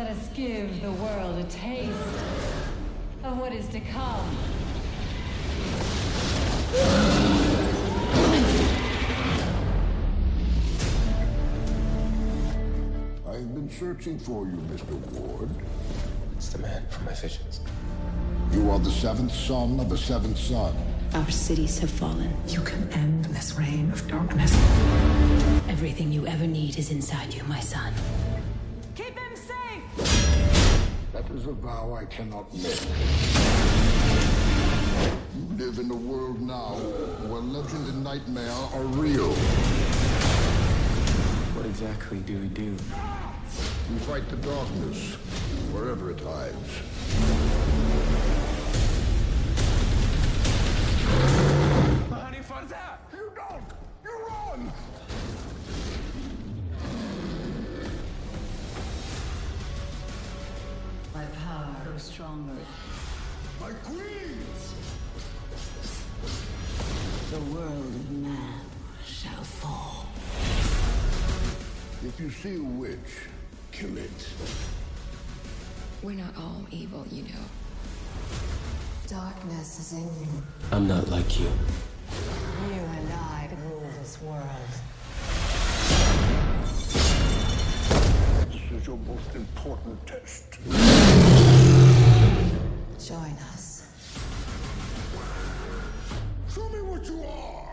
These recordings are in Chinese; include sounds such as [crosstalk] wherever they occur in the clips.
Let us give the world a taste of what is to come. I've been searching for you, Mr. Ward. It's the man from my visions. You are the seventh son of the seventh son. Our cities have fallen. You can end this reign of darkness. Everything you ever need is inside you, my son. That is a vow I cannot make. You live in a world now where legend and nightmare are real. What exactly do we do? We fight the darkness wherever it hides. Honey, what's that? You don't! You run! My power grows stronger. My queens! The world of man shall fall. If you see a witch, kill it. We're not all evil, you know. Darkness is in you. I'm not like you. You and I rule this world. This is your most important test. Join us. Show me what you are!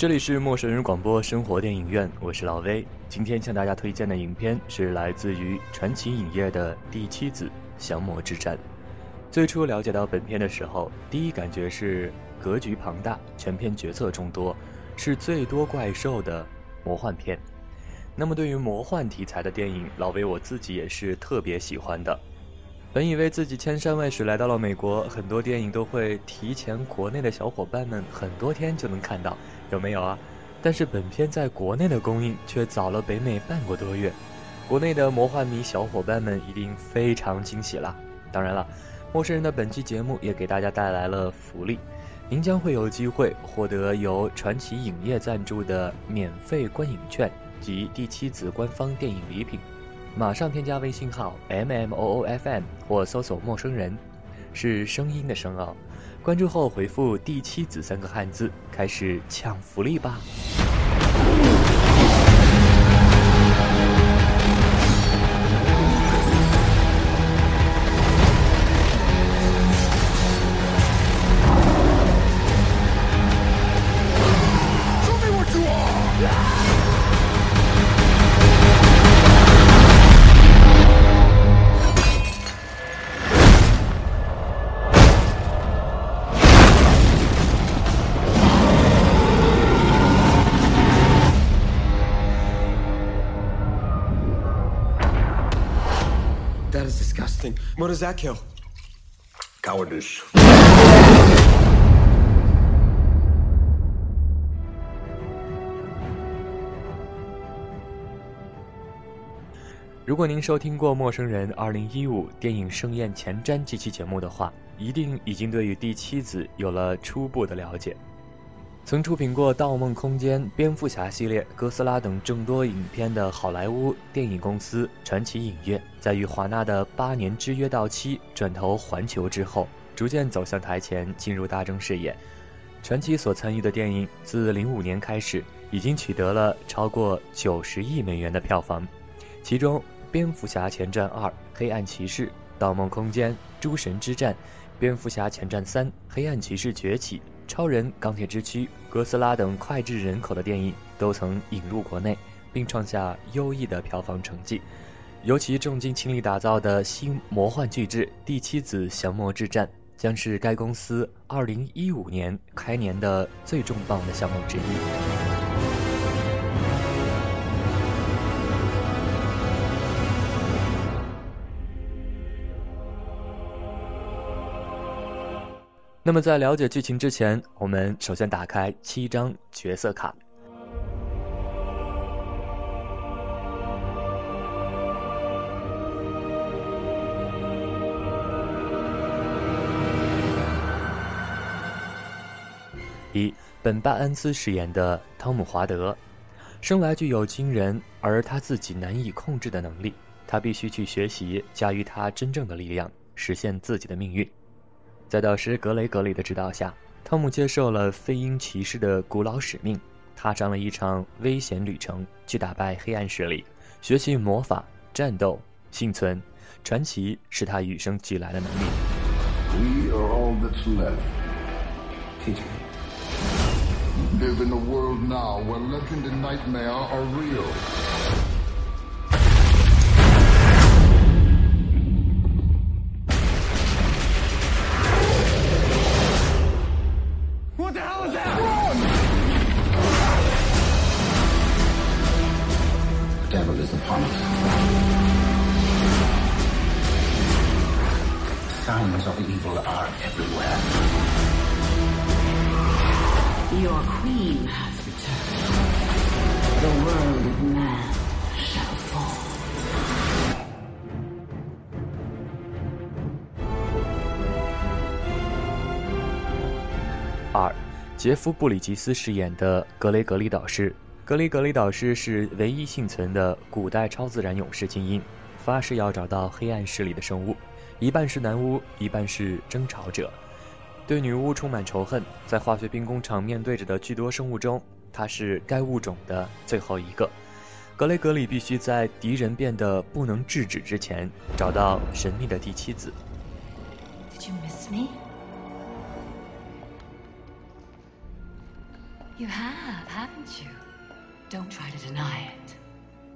这里是陌生人广播生活电影院，我是老威。今天向大家推荐的影片是来自于传奇影业的《第七子降魔之战》。最初了解到本片的时候，第一感觉是格局庞大，全片角色众多，是最多怪兽的魔幻片。那么对于魔幻题材的电影，老威我自己也是特别喜欢的。本以为自己千山万水来到了美国，很多电影都会提前国内的小伙伴们很多天就能看到。有没有啊？但是本片在国内的公映却早了北美半个多月，国内的魔幻迷小伙伴们一定非常惊喜啦！当然了，陌生人的本期节目也给大家带来了福利，您将会有机会获得由传奇影业赞助的免费观影券及第七子官方电影礼品。马上添加微信号 m m o o f m 或搜索“陌生人”，是声音的声哦。关注后回复“第七子”三个汉字，开始抢福利吧。！That is disgusting. What does that kill? Cowardice. 如果您收听过《陌生人》二零一五电影盛宴前瞻这期节目的话，一定已经对于第七子有了初步的了解。曾出品过《盗梦空间》《蝙蝠侠》系列、哥斯拉等众多影片的好莱坞电影公司传奇影业，在与华纳的八年之约到期，转投环球之后，逐渐走向台前，进入大众视野。传奇所参与的电影自零五年开始，已经取得了超过九十亿美元的票房，其中《蝙蝠侠前传二》《黑暗骑士》《盗梦空间》《诸神之战》《蝙蝠侠前传三》《黑暗骑士崛起》。超人、钢铁之躯、哥斯拉等脍炙人口的电影都曾引入国内，并创下优异的票房成绩。尤其重金倾力打造的新魔幻巨制《第七子降魔之战》，将是该公司2015年开年的最重磅的项目之一。那么，在了解剧情之前，我们首先打开七张角色卡。一，本·巴恩斯饰演的汤姆·华德，生来具有惊人而他自己难以控制的能力，他必须去学习驾驭他真正的力量，实现自己的命运。在导师格雷格里的指导下，汤姆接受了飞鹰骑士的古老使命，踏上了一场危险旅程，去打败黑暗势力，学习魔法、战斗、幸存。传奇是他与生俱来的能力。We are all that's left. Teach me. Live in a world now where legend and nightmare are real. Your queen has returned. The world of man shall fall. 二，杰夫·布里吉斯饰演的格雷格里导师。格雷格里导师是唯一幸存的古代超自然勇士精英，发誓要找到黑暗势力的生物，一半是男巫，一半是争吵者。对女巫充满仇恨，在化学兵工厂面对着的巨多生物中，她是该物种的最后一个。格雷格里必须在敌人变得不能制止之前，找到神秘的第七子。Did you miss me? You have, haven't you? Don't try to deny it.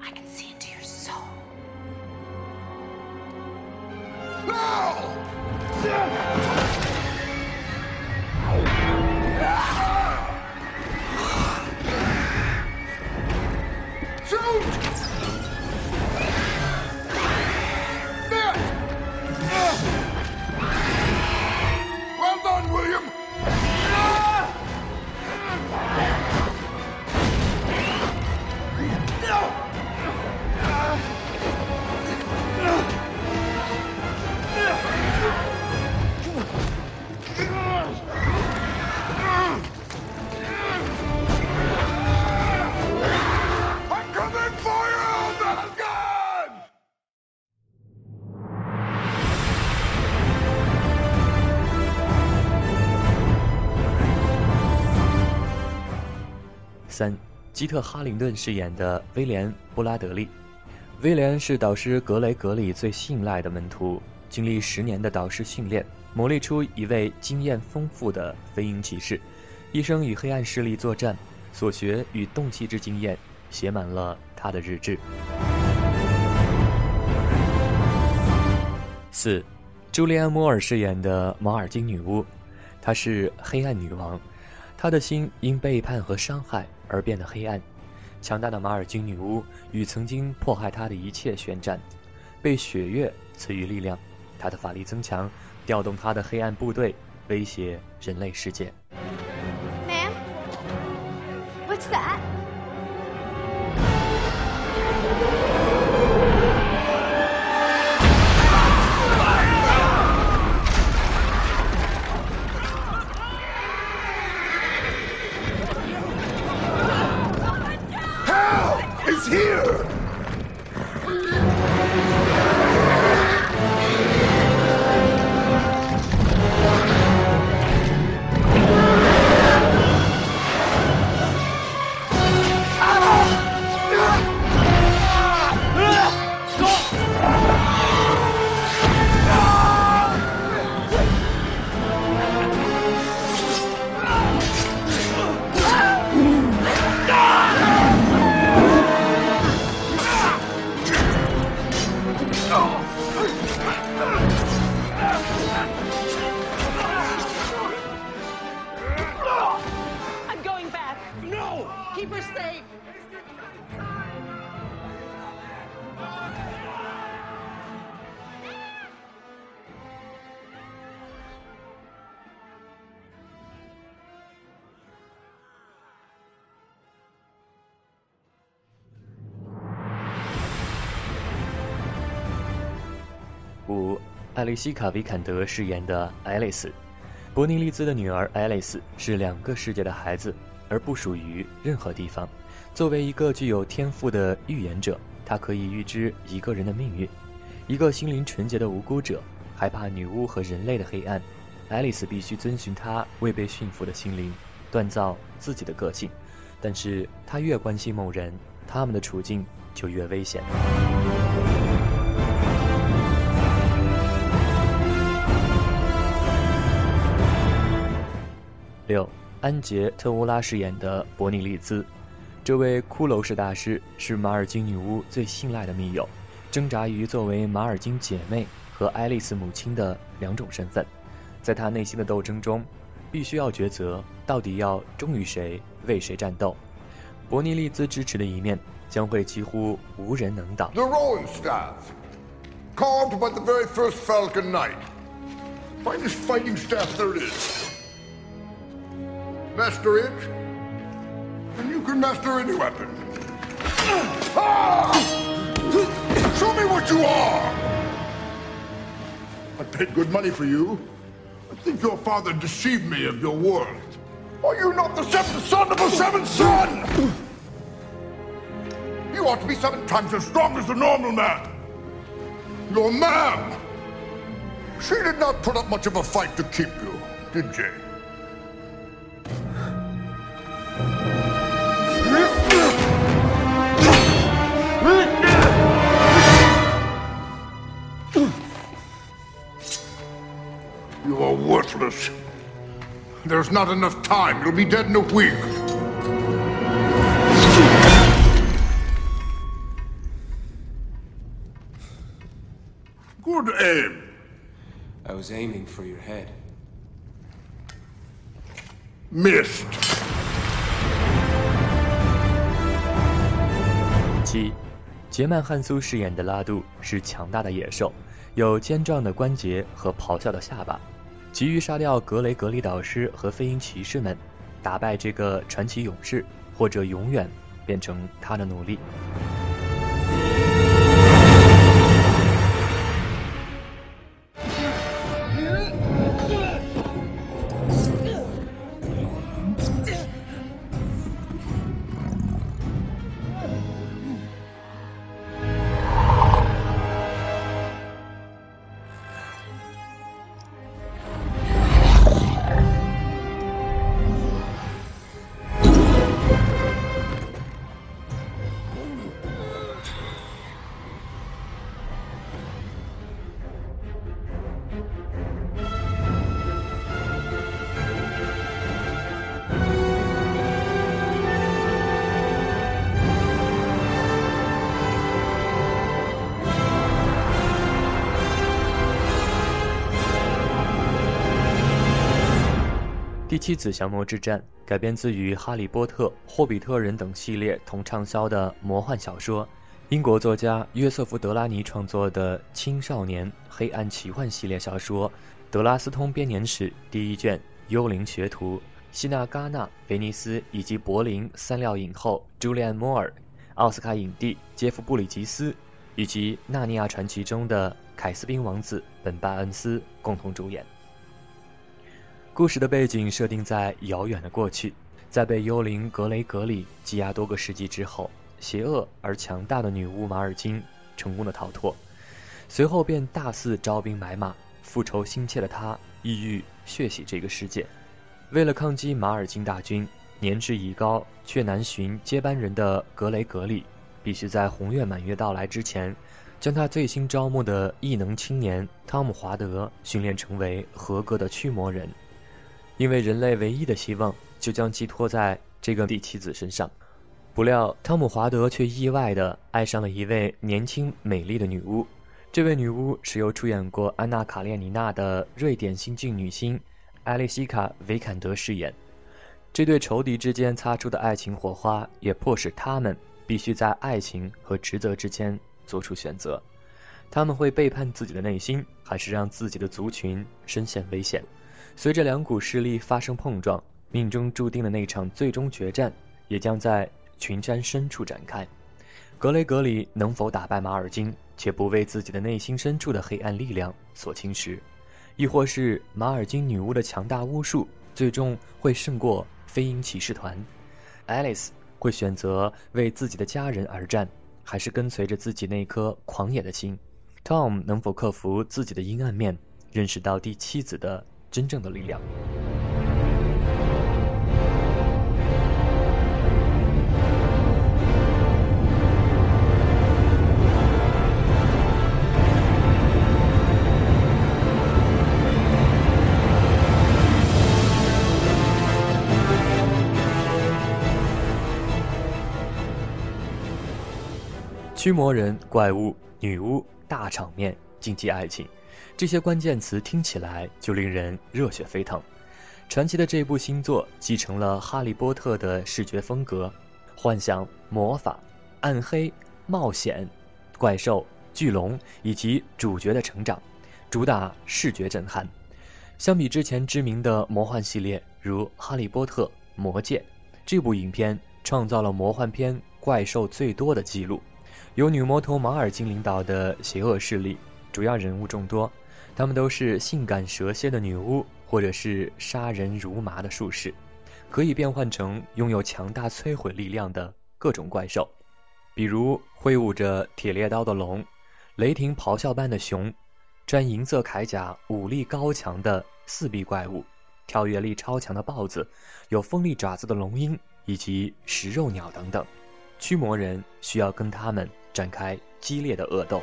I can see into your soul. Shoot! 基特·哈灵顿饰演的威廉·布拉德利。威廉是导师格雷格里最信赖的门徒，经历十年的导师训练，磨砺出一位经验丰富的飞鹰骑士，一生与黑暗势力作战，所学与动气之经验写满了他的日志。四，朱莉安·摩尔饰演的马尔金女巫，她是黑暗女王，她的心因背叛和伤害而变得黑暗。强大的马尔金女巫与曾经迫害她的一切宣战，被血月赐予力量，她的法力增强，调动她的黑暗部队，威胁人类世界。Is here! 五，艾丽西卡·维坎德饰演的爱丽丝，伯尼利兹的女儿爱丽丝是两个世界的孩子，而不属于任何地方。作为一个具有天赋的预言者，她可以预知一个人的命运。一个心灵纯洁的无辜者，害怕女巫和人类的黑暗，爱丽丝必须遵循她未被驯服的心灵，锻造自己的个性。但是她越关心某人，他们的处境就越危险。六，安杰特乌拉饰演的伯尼利兹，这位骷髅式大师是马尔金女巫最信赖的密友，挣扎于作为马尔金姐妹和爱丽丝母亲的两种身份，在她内心的斗争中，必须要抉择到底要忠于谁，为谁战斗。伯尼利兹支持的一面将会几乎无人能挡。The Rowan staff, carved by the very first Falcon Knight. Finest fighting staff there is. Master it, and you can master any weapon. Show me what you are! I paid good money for you. I think your father deceived me of your worth. Are you not the seventh son of a seventh son? You ought to be seven times as strong as the normal man. Your ma'am. She did not put up much of a fight to keep you, did she? There's not enough time. You'll be dead in a week. Good aim. I was aiming for your head. Missed. 七，杰曼·汉苏饰演的拉杜是强大的野兽，有尖壮的关节和咆哮的下巴，急于杀掉格雷格里导师和飞鹰骑士们，打败这个传奇勇士，或者永远变成他的奴隶。第七子降魔之战改编自于《哈利波特》《霍比特人》等系列同畅销的魔幻小说，英国作家约瑟夫·德拉尼创作的青少年黑暗奇幻系列小说《德拉斯通编年史》第一卷《幽灵学徒》，希纳·戛纳、威尼斯以及柏林三料影后朱利安·摩尔、奥斯卡影帝杰夫·布里吉斯，以及《纳尼亚传奇》中的凯斯宾王子本·巴恩斯共同主演。故事的背景设定在遥远的过去，在被幽灵格雷格里羁押多个世纪之后，邪恶而强大的女巫马尔金成功的逃脱，随后便大肆招兵买马，复仇心切的她意欲血洗这个世界。为了抗击马尔金大军，年事已高却难寻接班人的格雷格里，必须在红月满月到来之前，将他最新招募的异能青年汤姆·华德训练成为合格的驱魔人。因为人类唯一的希望就将寄托在这个第七子身上，不料汤姆·华德却意外地爱上了一位年轻美丽的女巫。这位女巫是由出演过《安娜·卡列尼娜》的瑞典新晋女星艾丽西卡·维坎德饰演。这对仇敌之间擦出的爱情火花，也迫使他们必须在爱情和职责之间做出选择。他们会背叛自己的内心，还是让自己的族群深陷危险？随着两股势力发生碰撞，命中注定的那场最终决战也将在群山深处展开。格雷格里能否打败马尔金，且不为自己的内心深处的黑暗力量所侵蚀？亦或是马尔金女巫的强大巫术最终会胜过飞鹰骑士团？Alice 会选择为自己的家人而战，还是跟随着自己那颗狂野的心？Tom 能否克服自己的阴暗面，认识到第七子的真正的力量？驱魔人、怪物、女巫。大场面、竞技爱情，这些关键词听起来就令人热血沸腾。传奇的这部新作继承了《哈利波特》的视觉风格，幻想、魔法、暗黑、冒险、怪兽、巨龙以及主角的成长，主打视觉震撼。相比之前知名的魔幻系列，如《哈利波特》《魔戒》，这部影片创造了魔幻片怪兽最多的记录。由女魔头马尔金领导的邪恶势力，主要人物众多，他们都是性感蛇蝎的女巫，或者是杀人如麻的术士，可以变换成拥有强大摧毁力量的各种怪兽，比如挥舞着铁猎刀的龙，雷霆咆哮般的熊，穿银色铠甲、武力高强的四臂怪物，跳跃力超强的豹子，有锋利爪子的龙鹰，以及食肉鸟等等，驱魔人需要跟他们。展开激烈的恶斗。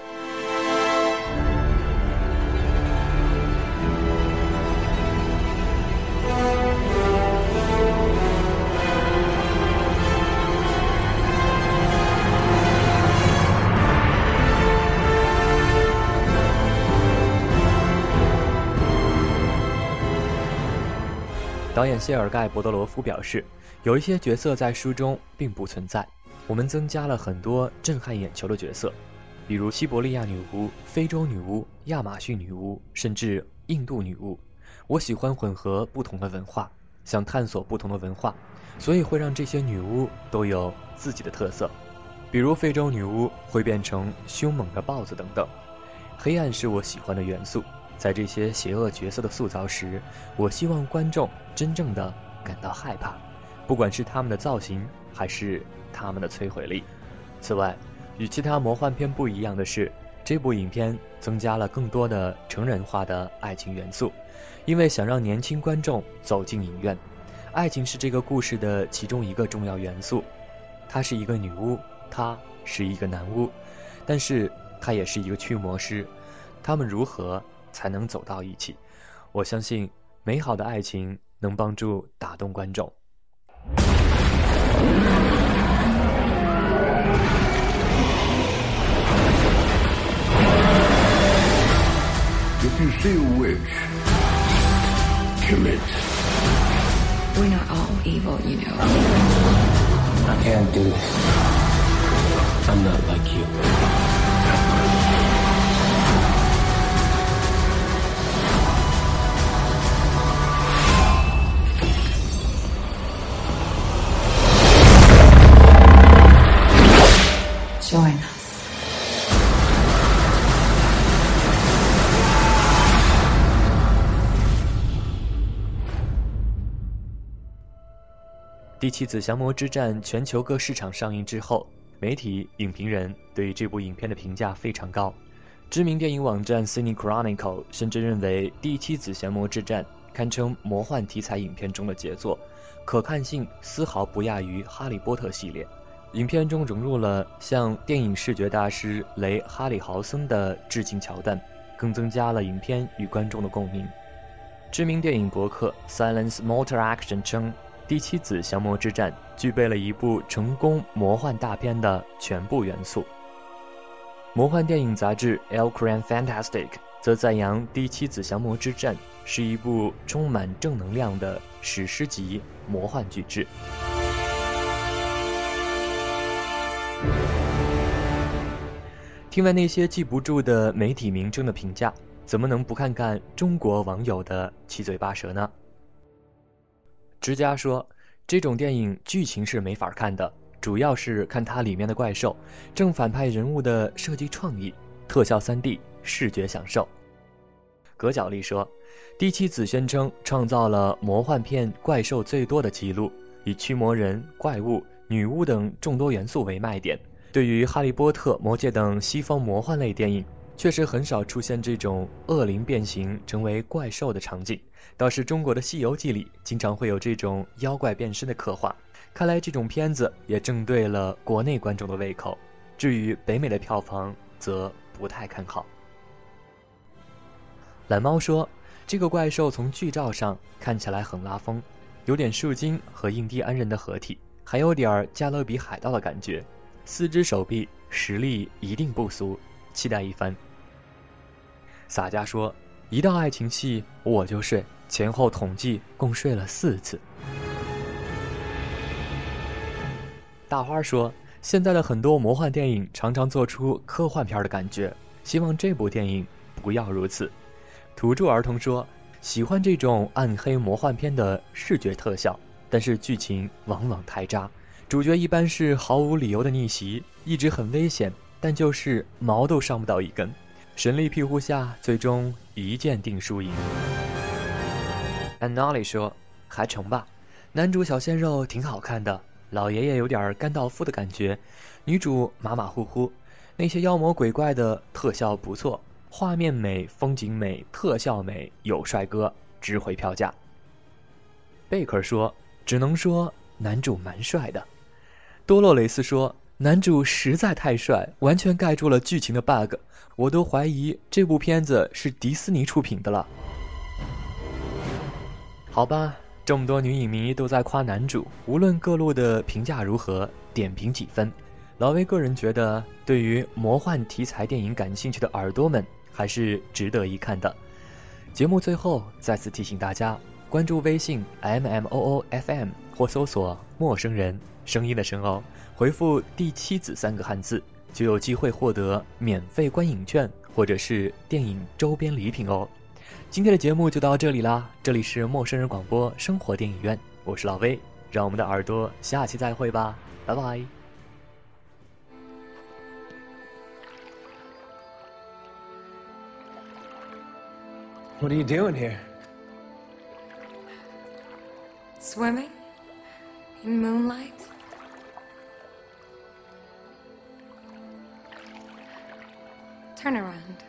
导演谢尔盖·博德罗夫表示，有一些角色在书中并不存在。我们增加了很多震撼眼球的角色，比如西伯利亚女巫、非洲女巫、亚马逊女巫，甚至印度女巫。我喜欢混合不同的文化，想探索不同的文化，所以会让这些女巫都有自己的特色。比如非洲女巫会变成凶猛的豹子等等。黑暗是我喜欢的元素，在这些邪恶角色的塑造时，我希望观众真正的感到害怕，不管是他们的造型还是。他们的摧毁力。此外，与其他魔幻片不一样的是，这部影片增加了更多的成人化的爱情元素，因为想让年轻观众走进影院。爱情是这个故事的其中一个重要元素。她是一个女巫，他是一个男巫，但是他也是一个驱魔师。他们如何才能走到一起？我相信，美好的爱情能帮助打动观众。If you see a witch, kill it. We're not all evil, you know. I can't do this. I'm not like you. 第七子降魔之战全球各市场上映之后，媒体、影评人对这部影片的评价非常高。知名电影网站 Cine Chronicle 甚至认为第七子降魔之战堪称魔幻题材影片中的杰作，可看性丝毫不亚于《哈利波特》系列。影片中融入了向电影视觉大师雷·哈里豪森的致敬桥段，更增加了影片与观众的共鸣。知名电影博客 Silence Motor Action 称。第七子降魔之战具备了一部成功魔幻大片的全部元素。魔幻电影杂志《l c r a n Fantastic》则赞扬《第七子降魔之战》是一部充满正能量的史诗级魔幻巨制。听完那些记不住的媒体名称的评价，怎么能不看看中国网友的七嘴八舌呢？之家说，这种电影剧情是没法看的，主要是看它里面的怪兽、正反派人物的设计创意、特效 3D、视觉享受。葛角力说，第七子宣称创造了魔幻片怪兽最多的记录，以驱魔人、怪物、女巫等众多元素为卖点。对于《哈利波特》《魔戒》等西方魔幻类电影，确实很少出现这种恶灵变形成为怪兽的场景。倒是中国的《西游记》里，经常会有这种妖怪变身的刻画。看来这种片子也正对了国内观众的胃口。至于北美的票房，则不太看好。蓝猫说：“这个怪兽从剧照上看起来很拉风，有点树精和印第安人的合体，还有点加勒比海盗的感觉。”四只手臂，实力一定不俗，期待一番。洒家说：“一到爱情戏我就睡，前后统计共睡了四次。”大花说：“现在的很多魔幻电影常常做出科幻片的感觉，希望这部电影不要如此。”土著儿童说：“喜欢这种暗黑魔幻片的视觉特效，但是剧情往往太渣。”主角一般是毫无理由的逆袭，一直很危险，但就是毛都伤不到一根。神力庇护下，最终一剑定输赢。安娜里说：“还成吧，男主小鲜肉挺好看的，老爷爷有点甘道夫的感觉，女主马马虎虎，那些妖魔鬼怪的特效不错，画面美，风景美，特效美，有帅哥，值回票价。”贝克说：“只能说男主蛮帅的。”多洛雷斯说：“男主实在太帅，完全盖住了剧情的 bug，我都怀疑这部片子是迪士尼出品的了。”好吧，这么多女影迷都在夸男主，无论各路的评价如何，点评几分。老威个人觉得，对于魔幻题材电影感兴趣的耳朵们，还是值得一看的。节目最后再次提醒大家，关注微信 m m o o f m 或搜索“陌生人”。声音的声哦，回复“第七子”三个汉字，就有机会获得免费观影券或者是电影周边礼品哦。今天的节目就到这里啦，这里是陌生人广播生活电影院，我是老威，让我们的耳朵下期再会吧，拜拜。What are you doing here? Swimming in moonlight. Turn around.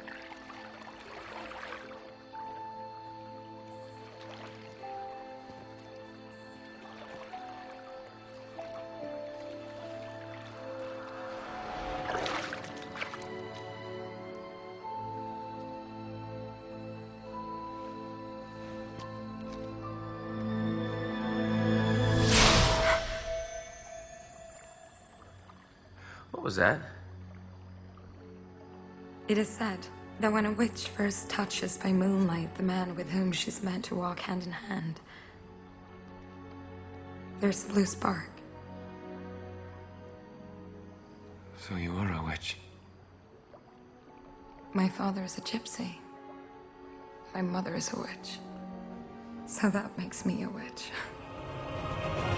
What was that? It is said that when a witch first touches by moonlight the man with whom she's meant to walk hand in hand, there's a blue spark. So you are a witch. My father is a gypsy. My mother is a witch. So that makes me a witch. [laughs]